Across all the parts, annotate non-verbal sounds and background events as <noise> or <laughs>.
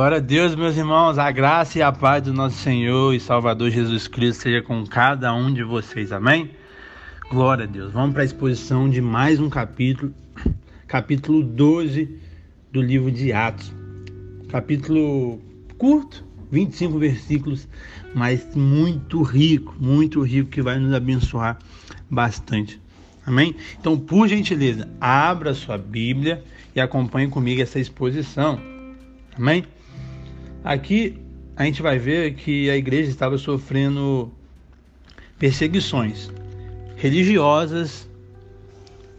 Glória a Deus, meus irmãos, a graça e a paz do nosso Senhor e Salvador Jesus Cristo seja com cada um de vocês, amém? Glória a Deus. Vamos para a exposição de mais um capítulo, capítulo 12 do livro de Atos. Capítulo curto, 25 versículos, mas muito rico, muito rico, que vai nos abençoar bastante. Amém? Então, por gentileza, abra sua Bíblia e acompanhe comigo essa exposição. Amém? Aqui a gente vai ver que a igreja estava sofrendo perseguições religiosas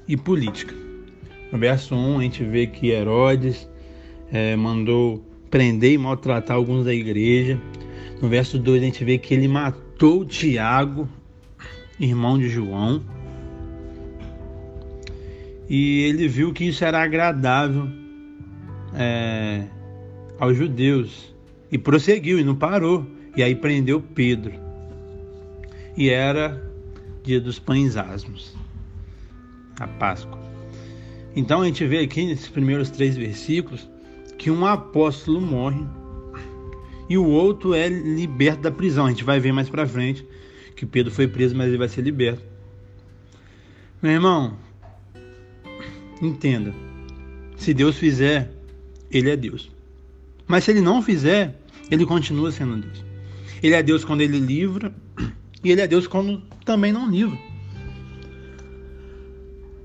e políticas. No verso 1 a gente vê que Herodes é, mandou prender e maltratar alguns da igreja. No verso 2 a gente vê que ele matou Tiago, irmão de João. E ele viu que isso era agradável é, aos judeus e prosseguiu e não parou. E aí prendeu Pedro. E era dia dos pães asmos, a Páscoa. Então a gente vê aqui nesses primeiros três versículos que um apóstolo morre e o outro é liberto da prisão. A gente vai ver mais para frente que Pedro foi preso, mas ele vai ser liberto. Meu irmão, entenda. Se Deus fizer, ele é Deus. Mas se ele não fizer, ele continua sendo Deus. Ele é Deus quando ele livra e ele é Deus quando também não livra.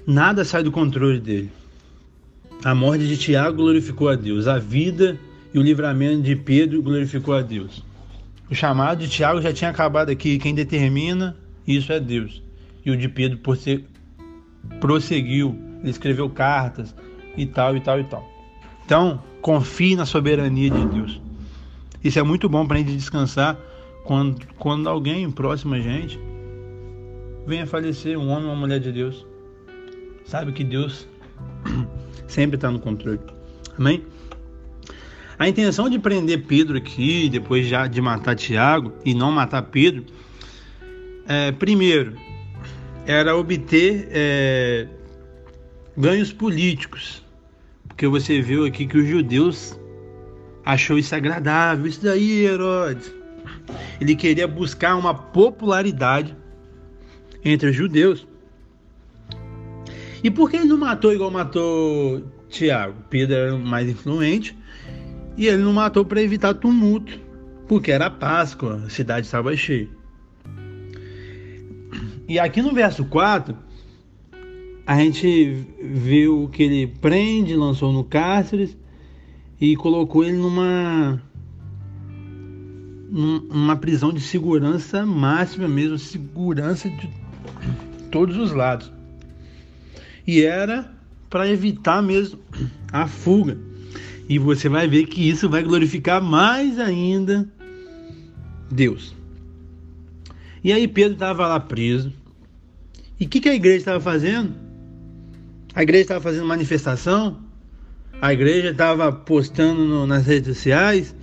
Nada sai do controle dele. A morte de Tiago glorificou a Deus. A vida e o livramento de Pedro glorificou a Deus. O chamado de Tiago já tinha acabado aqui. Quem determina isso é Deus. E o de Pedro prosseguiu. Ele escreveu cartas e tal, e tal, e tal. Então, confie na soberania de Deus. Isso é muito bom para a gente descansar quando, quando alguém próximo a gente venha falecer, um homem ou uma mulher de Deus. Sabe que Deus <clears throat> sempre está no controle. Amém? A intenção de prender Pedro aqui, depois já de matar Tiago e não matar Pedro, é, primeiro, era obter é, ganhos políticos. Porque você viu aqui que os judeus achou isso agradável. Isso daí, Herodes. Ele queria buscar uma popularidade entre os judeus. E por que ele não matou igual matou Tiago? Pedro era mais influente e ele não matou para evitar tumulto, porque era Páscoa, a cidade estava cheia. E aqui no verso 4, a gente viu que ele prende, lançou no cárcere e colocou ele numa numa prisão de segurança máxima mesmo, segurança de todos os lados. E era para evitar mesmo a fuga. E você vai ver que isso vai glorificar mais ainda Deus. E aí Pedro estava lá preso. E o que, que a igreja estava fazendo? A igreja estava fazendo manifestação, a igreja estava postando no, nas redes sociais,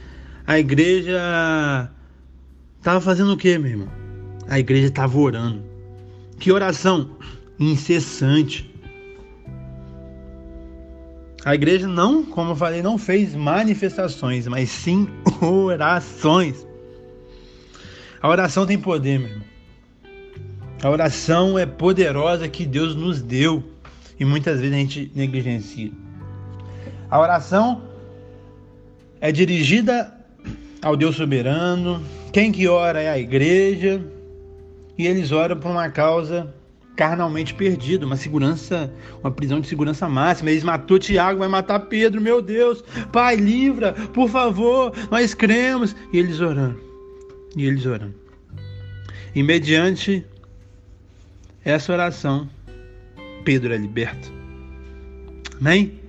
a igreja estava fazendo o que, meu irmão? A igreja estava orando. Que oração incessante. A igreja não, como eu falei, não fez manifestações, mas sim <laughs> orações. A oração tem poder, meu irmão. A oração é poderosa que Deus nos deu e muitas vezes a gente negligencia. A oração é dirigida ao Deus soberano. Quem que ora é a igreja. E eles oram por uma causa carnalmente perdida, uma segurança, uma prisão de segurança máxima. Eles matou Tiago, vai matar Pedro, meu Deus. Pai, livra, por favor, nós cremos. E eles orando. E eles orando. E mediante essa oração, Pedro é liberto. Amém?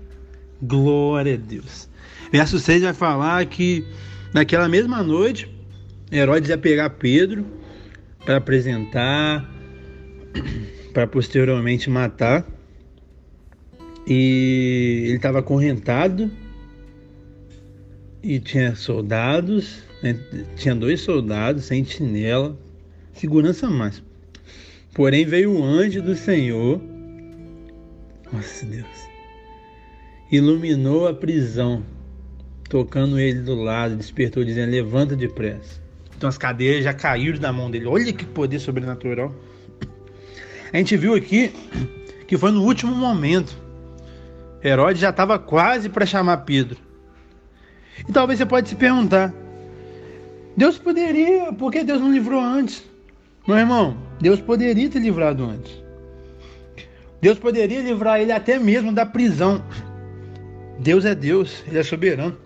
Glória a Deus. Verso 6 vai falar que naquela mesma noite, Herodes ia pegar Pedro para apresentar, <clears throat> para posteriormente matar. E ele estava acorrentado e tinha soldados, né? tinha dois soldados, sentinela, segurança máxima. Porém veio o anjo do Senhor nossa Deus. Iluminou a prisão. tocando ele do lado, despertou, dizendo: Levanta depressa. Então as cadeias já caíram da mão dele. Olha que poder sobrenatural. A gente viu aqui que foi no último momento. Herodes já estava quase para chamar Pedro. E talvez você pode se perguntar: Deus poderia, por que Deus não livrou antes? Meu irmão, Deus poderia ter livrado antes. Deus poderia livrar ele até mesmo da prisão. Deus é Deus, Ele é soberano.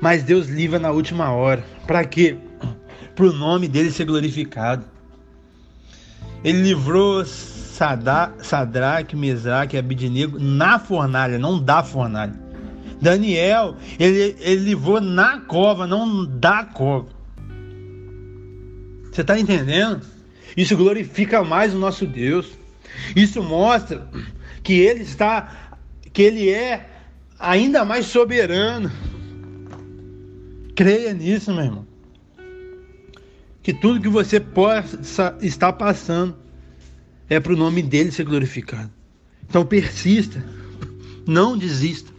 Mas Deus livra na última hora. Para quê? Para o nome dele ser glorificado. Ele livrou Sadraque, Mesaque e Abidinego na fornalha, não da fornalha. Daniel, ele, ele livrou na cova, não da cova. Você está entendendo? Isso glorifica mais o nosso Deus. Isso mostra que ele está, que ele é ainda mais soberano. Creia nisso, meu irmão. Que tudo que você possa estar passando é para o nome dele ser glorificado. Então persista, não desista.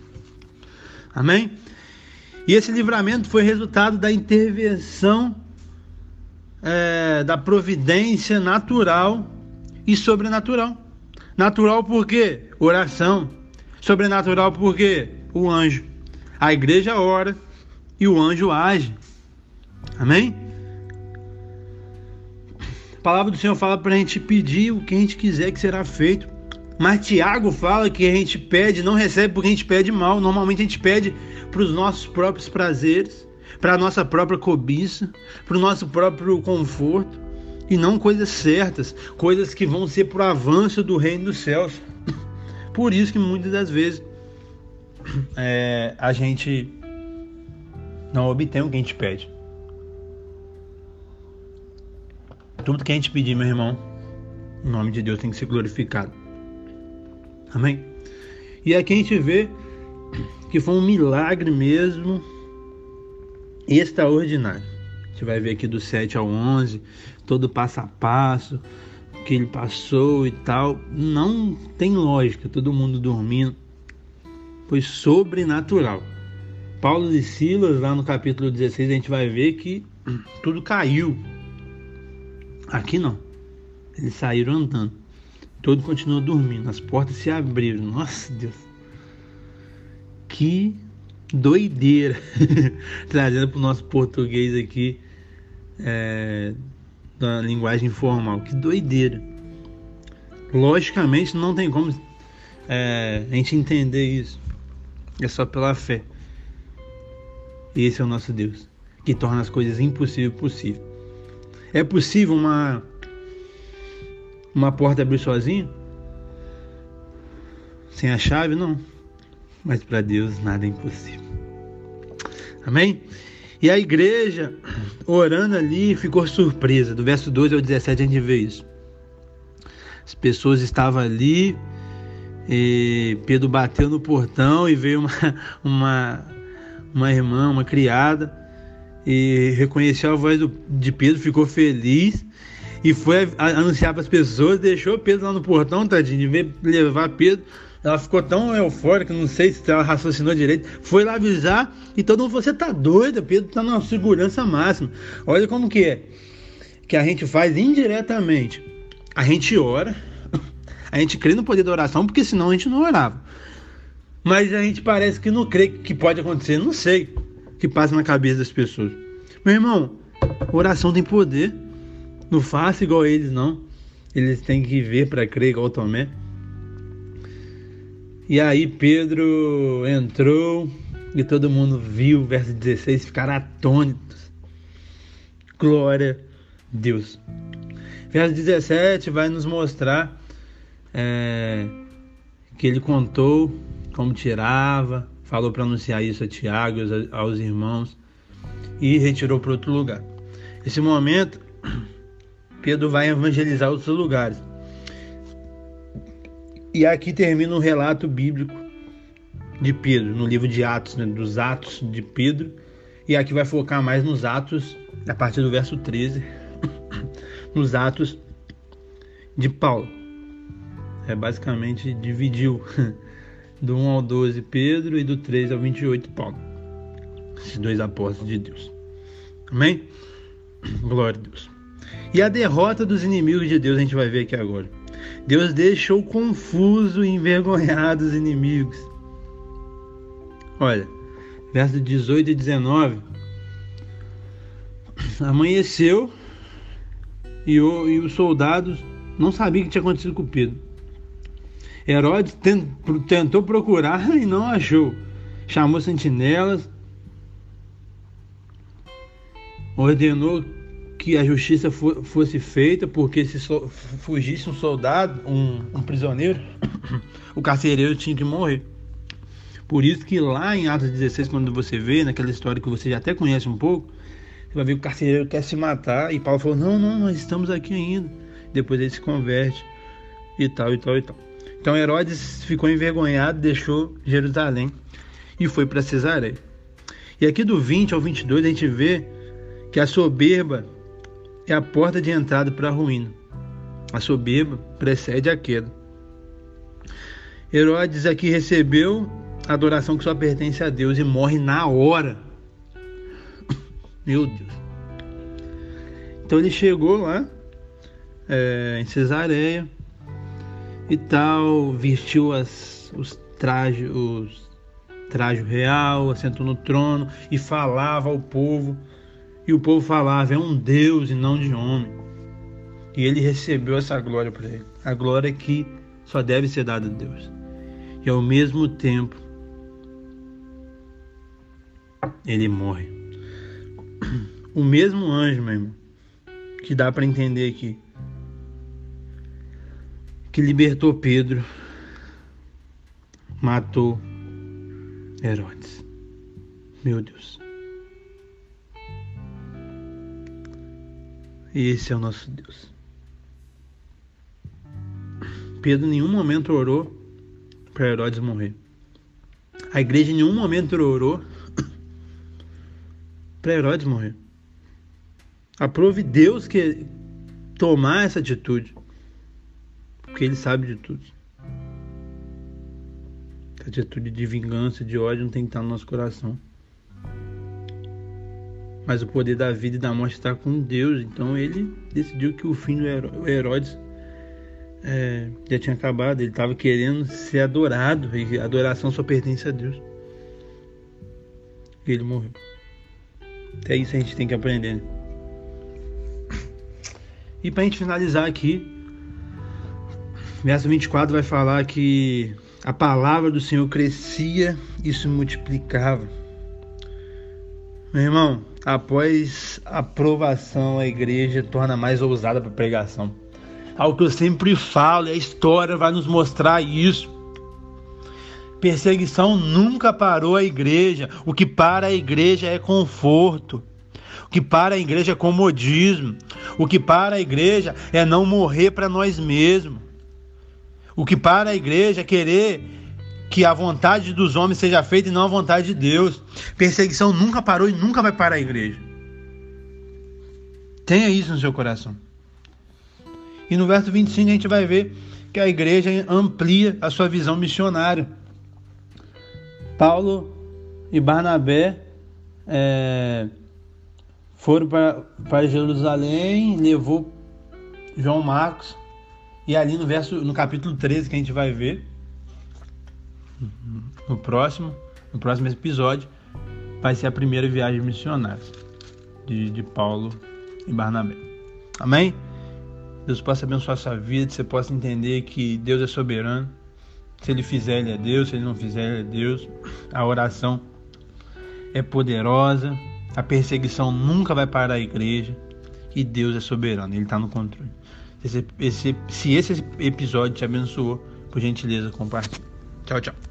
Amém? E esse livramento foi resultado da intervenção é, da providência natural e sobrenatural. Natural porque oração, sobrenatural porque o anjo. A igreja ora, e o anjo age. Amém? A palavra do Senhor fala para a gente pedir o que a gente quiser que será feito. Mas Tiago fala que a gente pede, não recebe porque a gente pede mal. Normalmente a gente pede para os nossos próprios prazeres, para a nossa própria cobiça, para o nosso próprio conforto. E não coisas certas, coisas que vão ser para o avanço do reino dos céus. Por isso que muitas das vezes é, a gente não obtém o que a gente pede. Tudo que a gente pedir, meu irmão, o nome de Deus tem que ser glorificado. Amém? E aqui a gente vê que foi um milagre mesmo extraordinário. A gente vai ver aqui do 7 ao 11, todo passo a passo que ele passou e tal. Não tem lógica, todo mundo dormindo. Foi sobrenatural. Paulo e Silas, lá no capítulo 16, a gente vai ver que <clears throat> tudo caiu. Aqui não. Eles saíram andando. Todo continuou dormindo. As portas se abriram. Nossa Deus. Que doideira. <laughs> Trazendo para o nosso português aqui. É, da linguagem informal. Que doideira. Logicamente não tem como é, a gente entender isso. É só pela fé. Esse é o nosso Deus, que torna as coisas impossíveis possível. É possível uma uma porta abrir sozinha? Sem a chave, não. Mas para Deus nada é impossível. Amém? E a igreja, orando ali, ficou surpresa. Do verso 12 ao 17 a gente vê isso. As pessoas estavam ali, Pedro bateu no portão e veio uma, <laughs> uma uma irmã, uma criada, e reconheceu a voz do, de Pedro, ficou feliz e foi anunciar para as pessoas, deixou Pedro lá no portão, tadinho, ver levar Pedro. Ela ficou tão eufórica, não sei se ela raciocinou direito. Foi lá avisar e todo mundo Você tá doida? Pedro tá numa segurança máxima. Olha como que é. Que a gente faz indiretamente. A gente ora, <laughs> a gente crê no poder da oração, porque senão a gente não orava. Mas a gente parece que não crê que pode acontecer, não sei o que passa na cabeça das pessoas. Meu irmão, oração tem poder. Não faça igual eles, não. Eles têm que ver para crer igual Tomé. E aí Pedro entrou e todo mundo viu, verso 16, ficaram atônitos. Glória a Deus. Verso 17 vai nos mostrar é, que ele contou como tirava, falou para anunciar isso a Tiago, aos, aos irmãos e retirou para outro lugar. Nesse momento, Pedro vai evangelizar outros lugares. E aqui termina o relato bíblico de Pedro, no livro de Atos, né, dos Atos de Pedro. E aqui vai focar mais nos Atos, a partir do verso 13, <coughs> nos Atos de Paulo. É basicamente dividiu <laughs> Do 1 ao 12, Pedro, e do 3 ao 28, Paulo. Esses dois apóstolos de Deus. Amém? <coughs> Glória a Deus. E a derrota dos inimigos de Deus a gente vai ver aqui agora. Deus deixou confuso e envergonhado os inimigos. Olha, verso 18 e 19. Amanheceu e, o, e os soldados não sabiam o que tinha acontecido com Pedro. Herodes tentou procurar <laughs> e não achou. Chamou sentinelas, ordenou que a justiça fosse feita, porque se fugisse um soldado, um, um prisioneiro, <coughs> o carcereiro tinha que morrer. Por isso que lá em Atos 16, quando você vê, naquela história que você já até conhece um pouco, você vai ver que o carcereiro quer se matar e Paulo falou: Não, não, nós estamos aqui ainda. Depois ele se converte e tal, e tal, e tal. Então Herodes ficou envergonhado, deixou Jerusalém e foi para Cesareia. E aqui do 20 ao 22 a gente vê que a soberba é a porta de entrada para a ruína. A soberba precede a queda. Herodes aqui recebeu a adoração que só pertence a Deus e morre na hora. Meu Deus. Então ele chegou lá é, em Cesareia e tal, vestiu as, os trajes, os traje real, assentou no trono e falava ao povo e o povo falava: é um Deus e não de homem. E ele recebeu essa glória para ele. A glória que só deve ser dada a Deus. E ao mesmo tempo, ele morre. O mesmo anjo, meu irmão, que dá para entender aqui, que libertou Pedro, matou Herodes. Meu Deus. Esse é o nosso Deus. Pedro em nenhum momento orou para Herodes morrer. A igreja em nenhum momento orou para Herodes morrer. Aprove Deus que tomar essa atitude, porque Ele sabe de tudo. Essa atitude de vingança, de ódio não tem que estar no nosso coração mas o poder da vida e da morte está com Deus. Então ele decidiu que o fim do Herodes é, já tinha acabado. Ele estava querendo ser adorado e a adoração só pertence a Deus. E ele morreu. Até isso a gente tem que aprender. Né? E para a gente finalizar aqui, verso 24 vai falar que a palavra do Senhor crescia e se multiplicava. Meu irmão, após a aprovação, a igreja torna mais ousada para pregação. Algo que eu sempre falo, a história vai nos mostrar isso. Perseguição nunca parou a igreja. O que para a igreja é conforto. O que para a igreja é comodismo. O que para a igreja é não morrer para nós mesmos. O que para a igreja é querer que a vontade dos homens seja feita e não a vontade de Deus. Perseguição nunca parou e nunca vai parar a igreja. Tenha isso no seu coração. E no verso 25 a gente vai ver que a igreja amplia a sua visão missionária. Paulo e Barnabé é, foram para Jerusalém, levou João Marcos, e ali no verso, no capítulo 13 que a gente vai ver, no próximo, no próximo episódio, vai ser a primeira viagem missionária de, de Paulo e Barnabé. Amém? Deus possa abençoar a sua vida, que você possa entender que Deus é soberano. Se Ele fizer, Ele é Deus. Se Ele não fizer, Ele é Deus. A oração é poderosa. A perseguição nunca vai parar a igreja. E Deus é soberano, Ele está no controle. Esse, esse, se esse episódio te abençoou, por gentileza, compartilhe. Tchau, tchau.